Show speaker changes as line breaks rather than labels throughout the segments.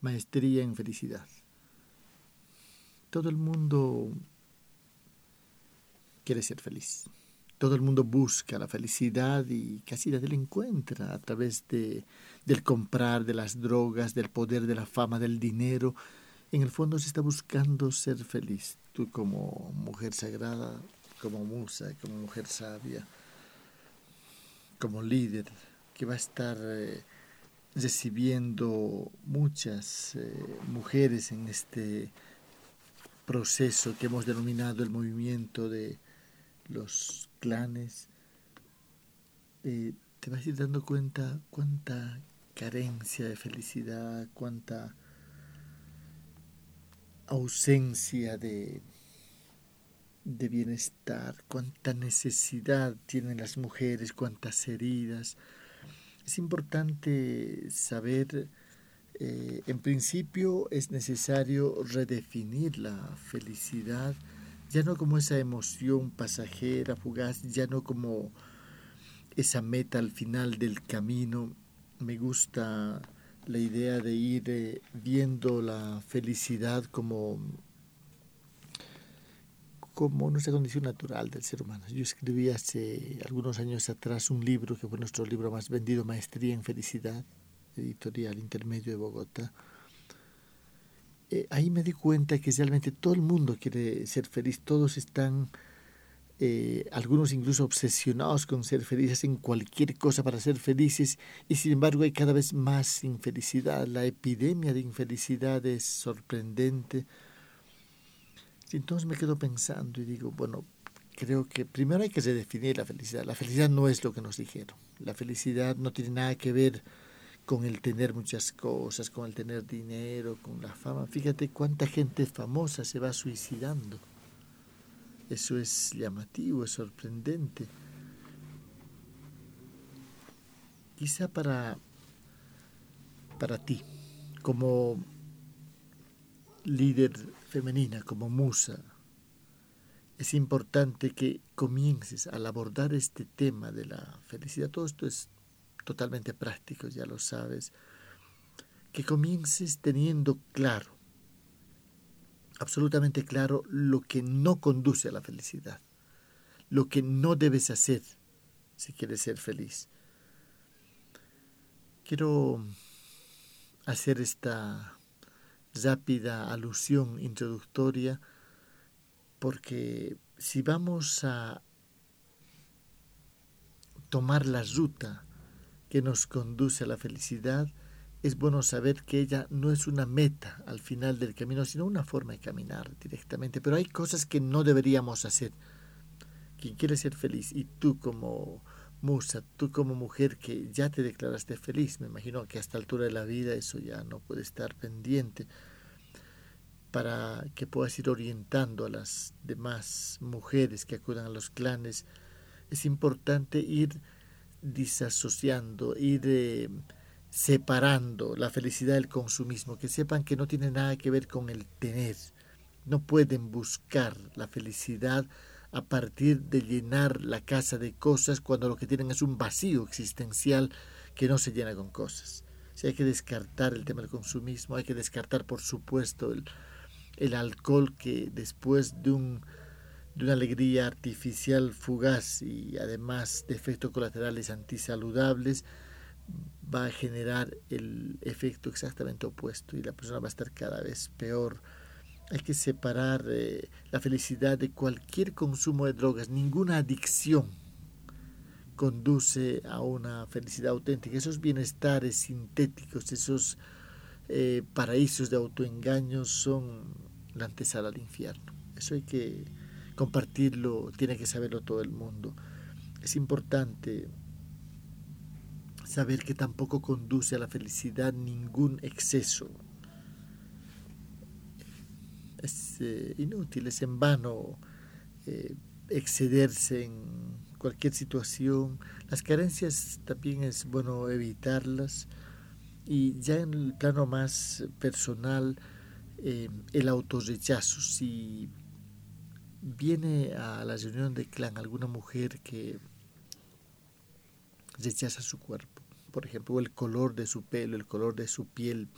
Maestría en felicidad. Todo el mundo quiere ser feliz. Todo el mundo busca la felicidad y casi la encuentra a través de, del comprar, de las drogas, del poder, de la fama, del dinero. En el fondo se está buscando ser feliz. Tú como mujer sagrada, como musa, como mujer sabia, como líder, que va a estar eh, recibiendo muchas eh, mujeres en este proceso que hemos denominado el movimiento de los clanes, eh, te vas a ir dando cuenta cuánta carencia de felicidad, cuánta ausencia de, de bienestar, cuánta necesidad tienen las mujeres, cuántas heridas. Es importante saber, eh, en principio es necesario redefinir la felicidad, ya no como esa emoción pasajera, fugaz, ya no como esa meta al final del camino. Me gusta la idea de ir eh, viendo la felicidad como como nuestra condición natural del ser humano. Yo escribí hace algunos años atrás un libro que fue nuestro libro más vendido, Maestría en Felicidad, editorial intermedio de Bogotá. Eh, ahí me di cuenta que realmente todo el mundo quiere ser feliz, todos están, eh, algunos incluso obsesionados con ser felices, en cualquier cosa para ser felices, y sin embargo hay cada vez más infelicidad. La epidemia de infelicidad es sorprendente entonces me quedo pensando y digo, bueno, creo que primero hay que redefinir la felicidad. La felicidad no es lo que nos dijeron. La felicidad no tiene nada que ver con el tener muchas cosas, con el tener dinero, con la fama. Fíjate cuánta gente famosa se va suicidando. Eso es llamativo, es sorprendente. Quizá para, para ti, como líder femenina, como musa, es importante que comiences al abordar este tema de la felicidad. Todo esto es totalmente práctico, ya lo sabes. Que comiences teniendo claro, absolutamente claro, lo que no conduce a la felicidad, lo que no debes hacer si quieres ser feliz. Quiero hacer esta rápida alusión introductoria, porque si vamos a tomar la ruta que nos conduce a la felicidad, es bueno saber que ella no es una meta al final del camino, sino una forma de caminar directamente. Pero hay cosas que no deberíamos hacer. Quien quiere ser feliz y tú como musa, tú como mujer que ya te declaraste feliz, me imagino que a esta altura de la vida eso ya no puede estar pendiente, para que puedas ir orientando a las demás mujeres que acudan a los clanes, es importante ir disasociando, ir eh, separando la felicidad del consumismo, que sepan que no tiene nada que ver con el tener, no pueden buscar la felicidad a partir de llenar la casa de cosas cuando lo que tienen es un vacío existencial que no se llena con cosas. Hay que descartar el tema del consumismo, hay que descartar, por supuesto, el, el alcohol que después de, un, de una alegría artificial fugaz y además de efectos colaterales antisaludables, va a generar el efecto exactamente opuesto y la persona va a estar cada vez peor hay que separar eh, la felicidad de cualquier consumo de drogas. Ninguna adicción conduce a una felicidad auténtica. Esos bienestares sintéticos, esos eh, paraísos de autoengaño son la antesala al infierno. Eso hay que compartirlo, tiene que saberlo todo el mundo. Es importante saber que tampoco conduce a la felicidad ningún exceso es eh, inútil, es en vano eh, excederse en cualquier situación. Las carencias también es bueno evitarlas. Y ya en el plano más personal, eh, el autorrechazo. Si viene a la reunión de clan alguna mujer que rechaza su cuerpo, por ejemplo, el color de su pelo, el color de su piel,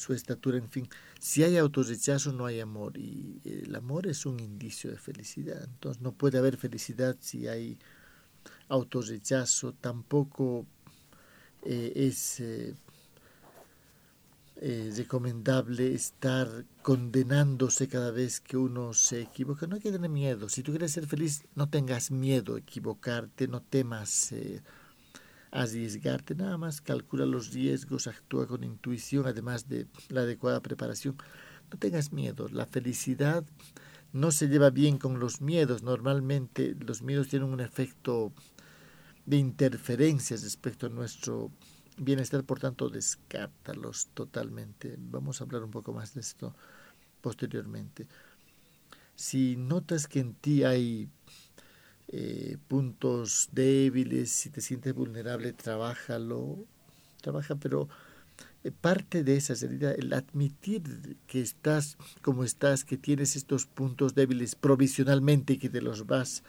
su estatura, en fin. Si hay autorrechazo no hay amor y el amor es un indicio de felicidad. Entonces no puede haber felicidad si hay autorrechazo, tampoco eh, es eh, eh, recomendable estar condenándose cada vez que uno se equivoca. No hay que tener miedo. Si tú quieres ser feliz, no tengas miedo a equivocarte, no temas arriesgarte, nada más calcula los riesgos, actúa con intuición, además de la adecuada preparación. No tengas miedo, la felicidad no se lleva bien con los miedos. Normalmente los miedos tienen un efecto de interferencias respecto a nuestro bienestar, por tanto, descártalos totalmente. Vamos a hablar un poco más de esto posteriormente. Si notas que en ti hay eh, puntos débiles, si te sientes vulnerable, trabájalo, trabaja, pero eh, parte de esa heridas, el admitir que estás como estás, que tienes estos puntos débiles provisionalmente y que te los vas,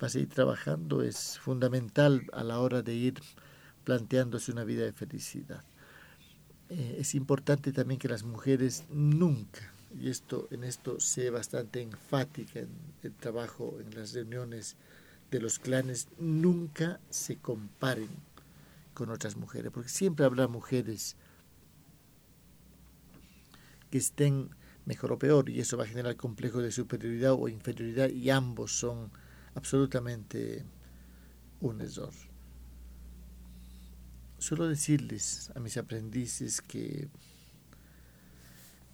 vas a ir trabajando, es fundamental a la hora de ir planteándose una vida de felicidad. Eh, es importante también que las mujeres nunca y esto en esto sé bastante enfática en el trabajo, en las reuniones de los clanes, nunca se comparen con otras mujeres, porque siempre habrá mujeres que estén mejor o peor y eso va a generar complejo de superioridad o inferioridad y ambos son absolutamente un error. Solo decirles a mis aprendices que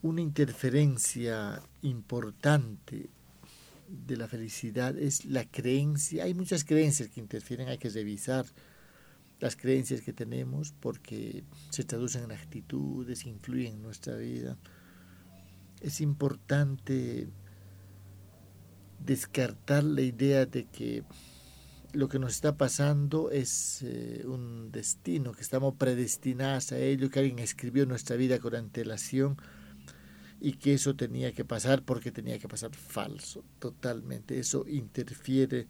una interferencia importante de la felicidad es la creencia. Hay muchas creencias que interfieren, hay que revisar las creencias que tenemos porque se traducen en actitudes, influyen en nuestra vida. Es importante descartar la idea de que lo que nos está pasando es eh, un destino, que estamos predestinados a ello, que alguien escribió nuestra vida con antelación y que eso tenía que pasar porque tenía que pasar falso, totalmente. Eso interfiere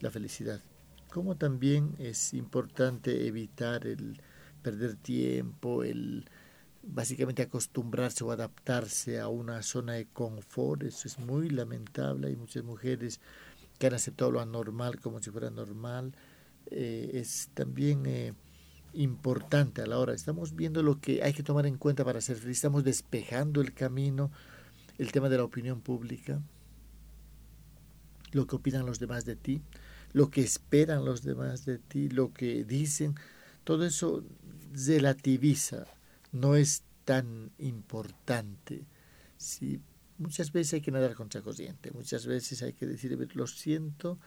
la felicidad. Como también es importante evitar el perder tiempo, el básicamente acostumbrarse o adaptarse a una zona de confort, eso es muy lamentable. Hay muchas mujeres que han aceptado lo anormal como si fuera normal. Eh, es también eh, importante a la hora. Estamos viendo lo que hay que tomar en cuenta para ser feliz. Estamos despejando el camino, el tema de la opinión pública, lo que opinan los demás de ti, lo que esperan los demás de ti, lo que dicen. Todo eso relativiza, no es tan importante. ¿sí? Muchas veces hay que nadar contra corriente, muchas veces hay que decir, lo siento,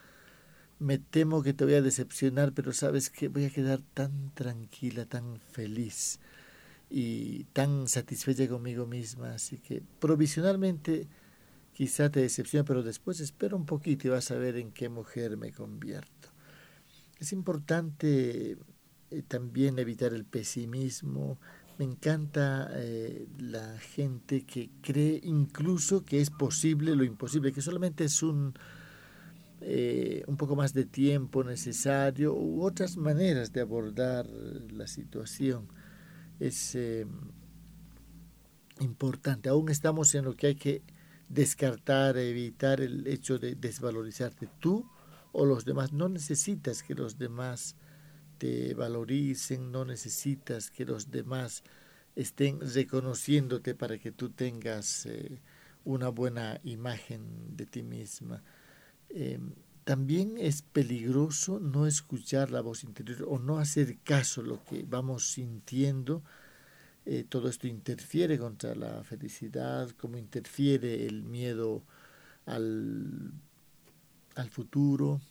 me temo que te voy a decepcionar, pero sabes que voy a quedar tan tranquila, tan feliz y tan satisfecha conmigo misma. Así que provisionalmente quizá te decepcione, pero después espera un poquito y vas a ver en qué mujer me convierto. Es importante eh, también evitar el pesimismo. Me encanta eh, la gente que cree incluso que es posible lo imposible, que solamente es un eh, un poco más de tiempo necesario u otras maneras de abordar la situación. Es eh, importante. Aún estamos en lo que hay que descartar, evitar el hecho de desvalorizarte tú o los demás. No necesitas que los demás te valoricen, no necesitas que los demás estén reconociéndote para que tú tengas eh, una buena imagen de ti misma. Em, también es peligroso no escuchar la voz interior o no hacer caso a lo que vamos sintiendo. Eh, todo esto interfiere contra la felicidad, como interfiere el miedo al, al futuro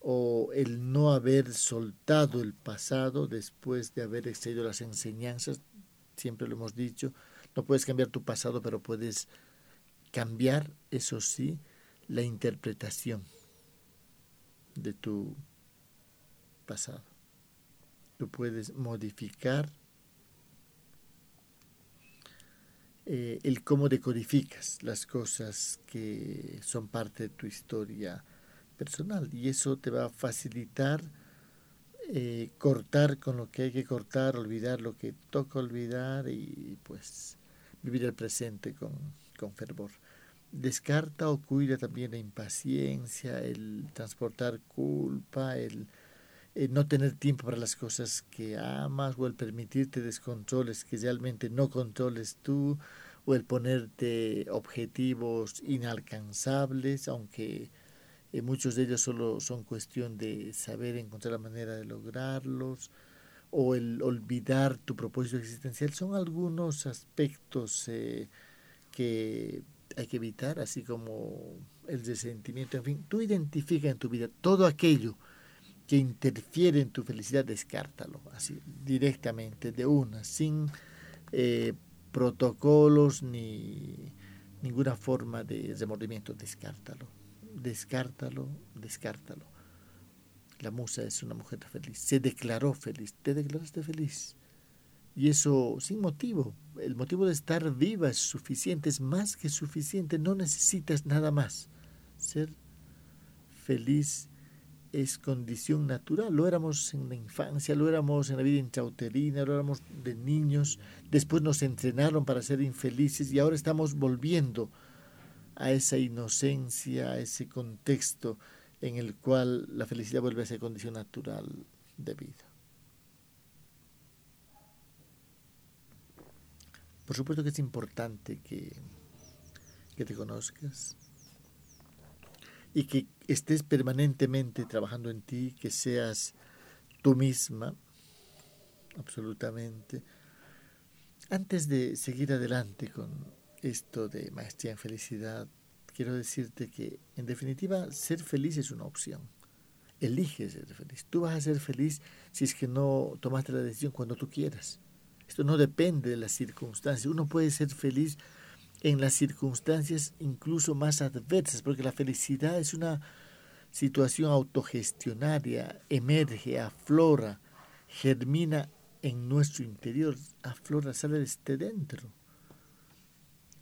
o el no haber soltado el pasado después de haber extraído las enseñanzas. Siempre lo hemos dicho, no puedes cambiar tu pasado, pero puedes cambiar, eso sí, la interpretación de tu pasado. Tú puedes modificar eh, el cómo decodificas las cosas que son parte de tu historia personal y eso te va a facilitar eh, cortar con lo que hay que cortar, olvidar lo que toca olvidar y pues vivir el presente con, con fervor. Descarta o cuida también la impaciencia, el transportar culpa, el no tener tiempo para las cosas que amas o el permitirte descontroles que realmente no controles tú o el ponerte objetivos inalcanzables, aunque eh, muchos de ellos solo son cuestión de saber encontrar la manera de lograrlos, o el olvidar tu propósito existencial, son algunos aspectos eh, que hay que evitar, así como el resentimiento, en fin, tú identifica en tu vida todo aquello que interfiere en tu felicidad, descártalo, así, directamente, de una, sin eh, protocolos ni ninguna forma de remordimiento, descártalo, descártalo, descártalo. La musa es una mujer feliz, se declaró feliz, te declaraste feliz. Y eso sin motivo, el motivo de estar viva es suficiente, es más que suficiente, no necesitas nada más. Ser feliz es condición natural. Lo éramos en la infancia, lo éramos en la vida intrauterina, lo éramos de niños. Después nos entrenaron para ser infelices y ahora estamos volviendo a esa inocencia, a ese contexto en el cual la felicidad vuelve a ser condición natural de vida. Por supuesto que es importante que, que te conozcas, y que estés permanentemente trabajando en ti, que seas tú misma, absolutamente. Antes de seguir adelante con esto de maestría en felicidad, quiero decirte que en definitiva ser feliz es una opción. Elige ser feliz. Tú vas a ser feliz si es que no tomaste la decisión cuando tú quieras. Esto no depende de las circunstancias. Uno puede ser feliz en las circunstancias incluso más adversas, porque la felicidad es una situación autogestionaria, emerge, aflora, germina en nuestro interior, aflora, sale desde dentro.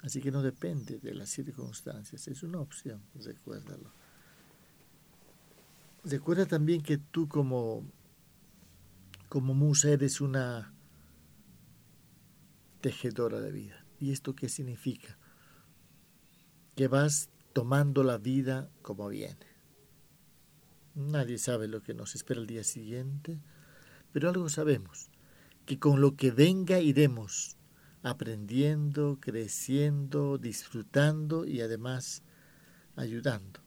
Así que no depende de las circunstancias, es una opción, recuérdalo. Recuerda también que tú como, como musa eres una tejedora de vida. ¿Y esto qué significa? Que vas tomando la vida como viene. Nadie sabe lo que nos espera el día siguiente, pero algo sabemos, que con lo que venga iremos aprendiendo, creciendo, disfrutando y además ayudando.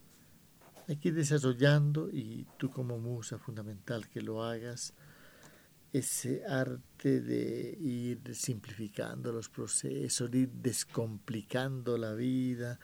Hay ir desarrollando y tú como musa fundamental que lo hagas ese arte de ir simplificando los procesos, de ir descomplicando la vida,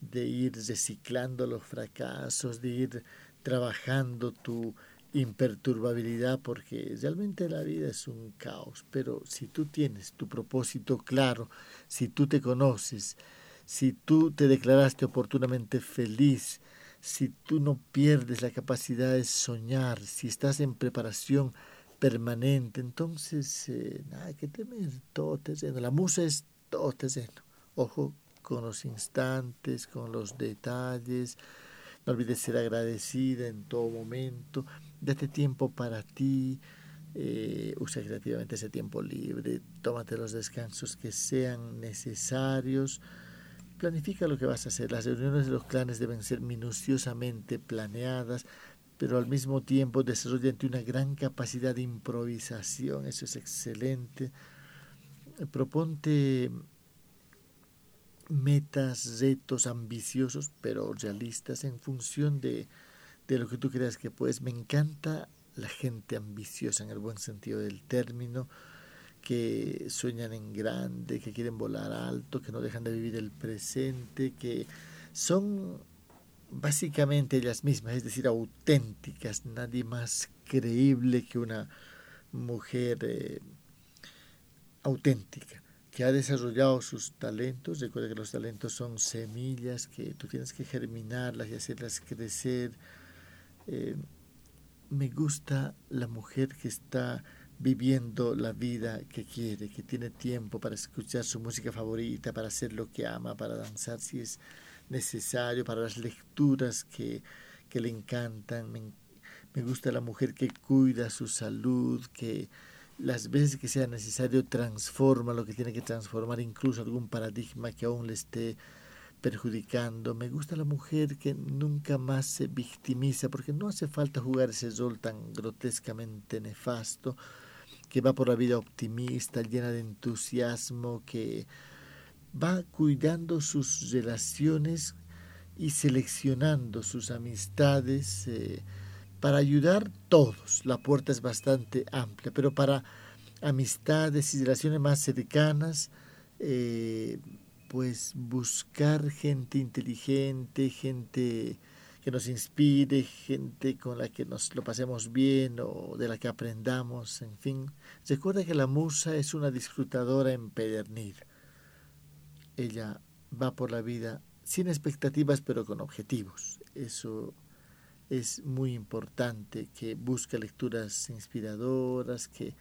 de ir reciclando los fracasos, de ir trabajando tu imperturbabilidad, porque realmente la vida es un caos, pero si tú tienes tu propósito claro, si tú te conoces, si tú te declaraste oportunamente feliz, si tú no pierdes la capacidad de soñar, si estás en preparación, permanente. Entonces, eh, nada que temer, todo terreno. La musa es todo terreno. Ojo con los instantes, con los detalles. No olvides ser agradecida en todo momento. Date tiempo para ti. Eh, usa creativamente ese tiempo libre. Tómate los descansos que sean necesarios. Planifica lo que vas a hacer. Las reuniones de los clanes deben ser minuciosamente planeadas pero al mismo tiempo desarrollan una gran capacidad de improvisación, eso es excelente. Proponte metas, retos ambiciosos, pero realistas en función de, de lo que tú creas que puedes. Me encanta la gente ambiciosa en el buen sentido del término, que sueñan en grande, que quieren volar alto, que no dejan de vivir el presente, que son básicamente ellas mismas, es decir, auténticas, nadie más creíble que una mujer eh, auténtica, que ha desarrollado sus talentos. Recuerda que los talentos son semillas que tú tienes que germinarlas y hacerlas crecer. Eh, me gusta la mujer que está viviendo la vida que quiere, que tiene tiempo para escuchar su música favorita, para hacer lo que ama, para danzar si es necesario para las lecturas que, le encantan. Me, Me gusta la mujer que cuida su salud, que las veces que sea necesario transforma lo que tiene que transformar, incluso algún paradigma que aún le esté perjudicando. Me gusta la mujer que nunca más se victimiza, porque no hace falta jugar ese rol tan grotescamente nefasto, que va por la vida optimista, llena de entusiasmo, que va cuidando sus relaciones y seleccionando sus amistades. Eh, para ayudar todos, la puerta es bastante amplia, pero para amistades y relaciones más cercanas, eh, pues buscar gente inteligente, gente que nos inspire, gente con la que nos lo pasemos bien o de la que aprendamos, en fin. Recuerda que la musa es una disfrutadora empedernida. Ella va por la vida sin expectativas pero con objetivos. Eso es muy importante, que busca lecturas inspiradoras, que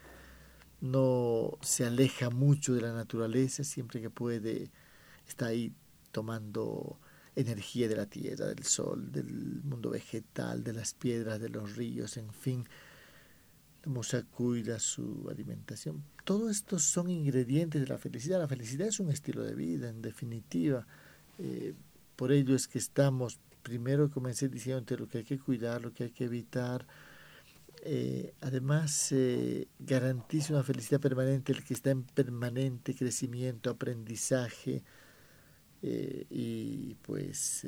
no se aleja mucho de la naturaleza, siempre que puede está ahí tomando energía de la tierra, del sol, del mundo vegetal, de las piedras, de los ríos, en fin. La musa cuida su alimentación. Todo esto son ingredientes de la felicidad. La felicidad es un estilo de vida, en definitiva. Eh, por ello es que estamos primero comencé diciendo lo que hay que cuidar, lo que hay que evitar. Eh, además, eh, garantiza una felicidad permanente el que está en permanente crecimiento, aprendizaje eh, y pues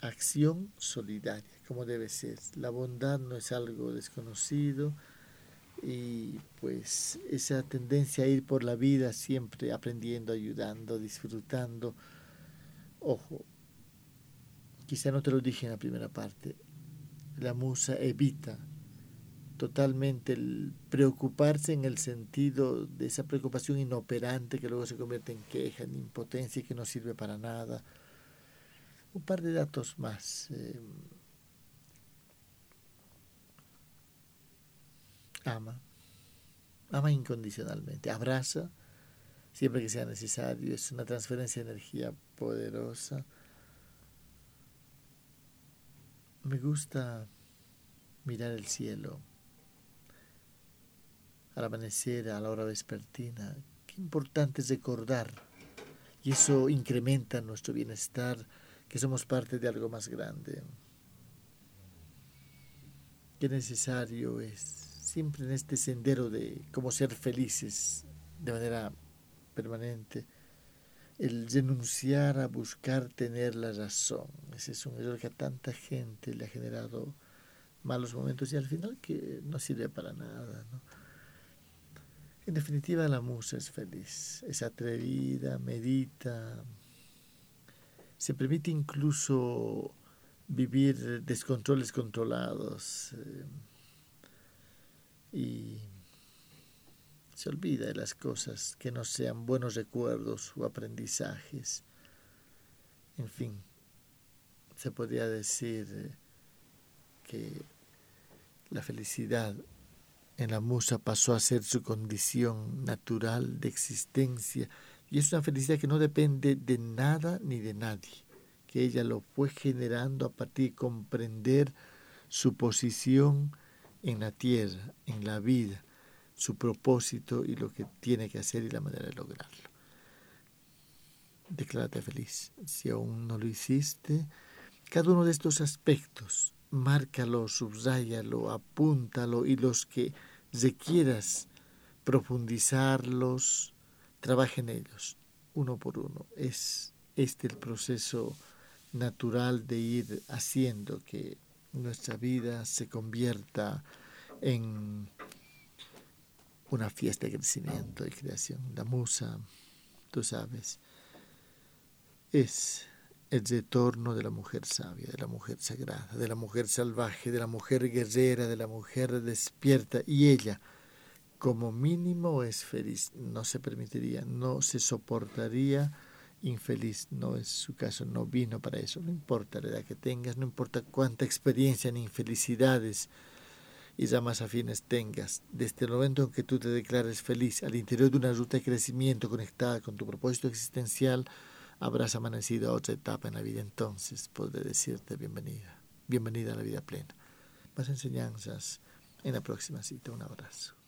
acción solidaria, como debe ser. La bondad no es algo desconocido y pues esa tendencia a ir por la vida siempre aprendiendo, ayudando, disfrutando. Ojo, quizá no te lo dije en la primera parte, la musa evita totalmente el preocuparse en el sentido de esa preocupación inoperante que luego se convierte en queja, en impotencia y que no sirve para nada. Un par de datos más. Eh, ama, ama incondicionalmente, abraza siempre que sea necesario, es una transferencia de energía poderosa me gusta mirar el cielo al amanecer, a la hora vespertina. Qué importante es recordar. Y eso incrementa nuestro bienestar, que somos parte de algo más grande. Qué necesario es, siempre en este sendero de cómo ser felices de manera permanente, el renunciar a buscar tener la razón. Ese es un error que a tanta gente le ha generado malos momentos y al final que no sirve para nada. En definitiva, la musa es feliz, es atrevida, medita, se permite incluso vivir descontroles controlados eh, y se olvida de las cosas que no sean buenos recuerdos o aprendizajes. En fin, se podría decir eh, que la felicidad en la musa pasó a ser su condición natural de existencia y es una felicidad que no depende de nada ni de nadie, que ella lo fue generando a partir de comprender su posición en la tierra, en la vida, su propósito y lo que tiene que hacer y la manera de lograrlo. Declárate feliz. Si aún no lo hiciste, cada uno de estos aspectos, márcalo, subráyalo, apúntalo y los que requieras profundizarlos, trabaja en ellos, uno por uno. Es este el proceso natural de ir haciendo que nuestra vida se convierta en una fiesta de crecimiento y creación. La musa, tú sabes, es el retorno de la mujer sabia, de la mujer sagrada, de la mujer salvaje, de la mujer guerrera, de la mujer despierta. Y ella, como mínimo, es feliz. No se permitiría, no se soportaría infeliz. No es su caso, no vino para eso. No importa la edad que tengas, no importa cuánta experiencia en infelicidades y llamas afines tengas, desde el momento en que tú te declares feliz al interior de una ruta de crecimiento conectada con tu propósito existencial, habrás amanecido a otra etapa en la vida. Entonces podré decirte bienvenida, bienvenida a la vida plena. más enseñanzas en la próxima cita. Un abrazo.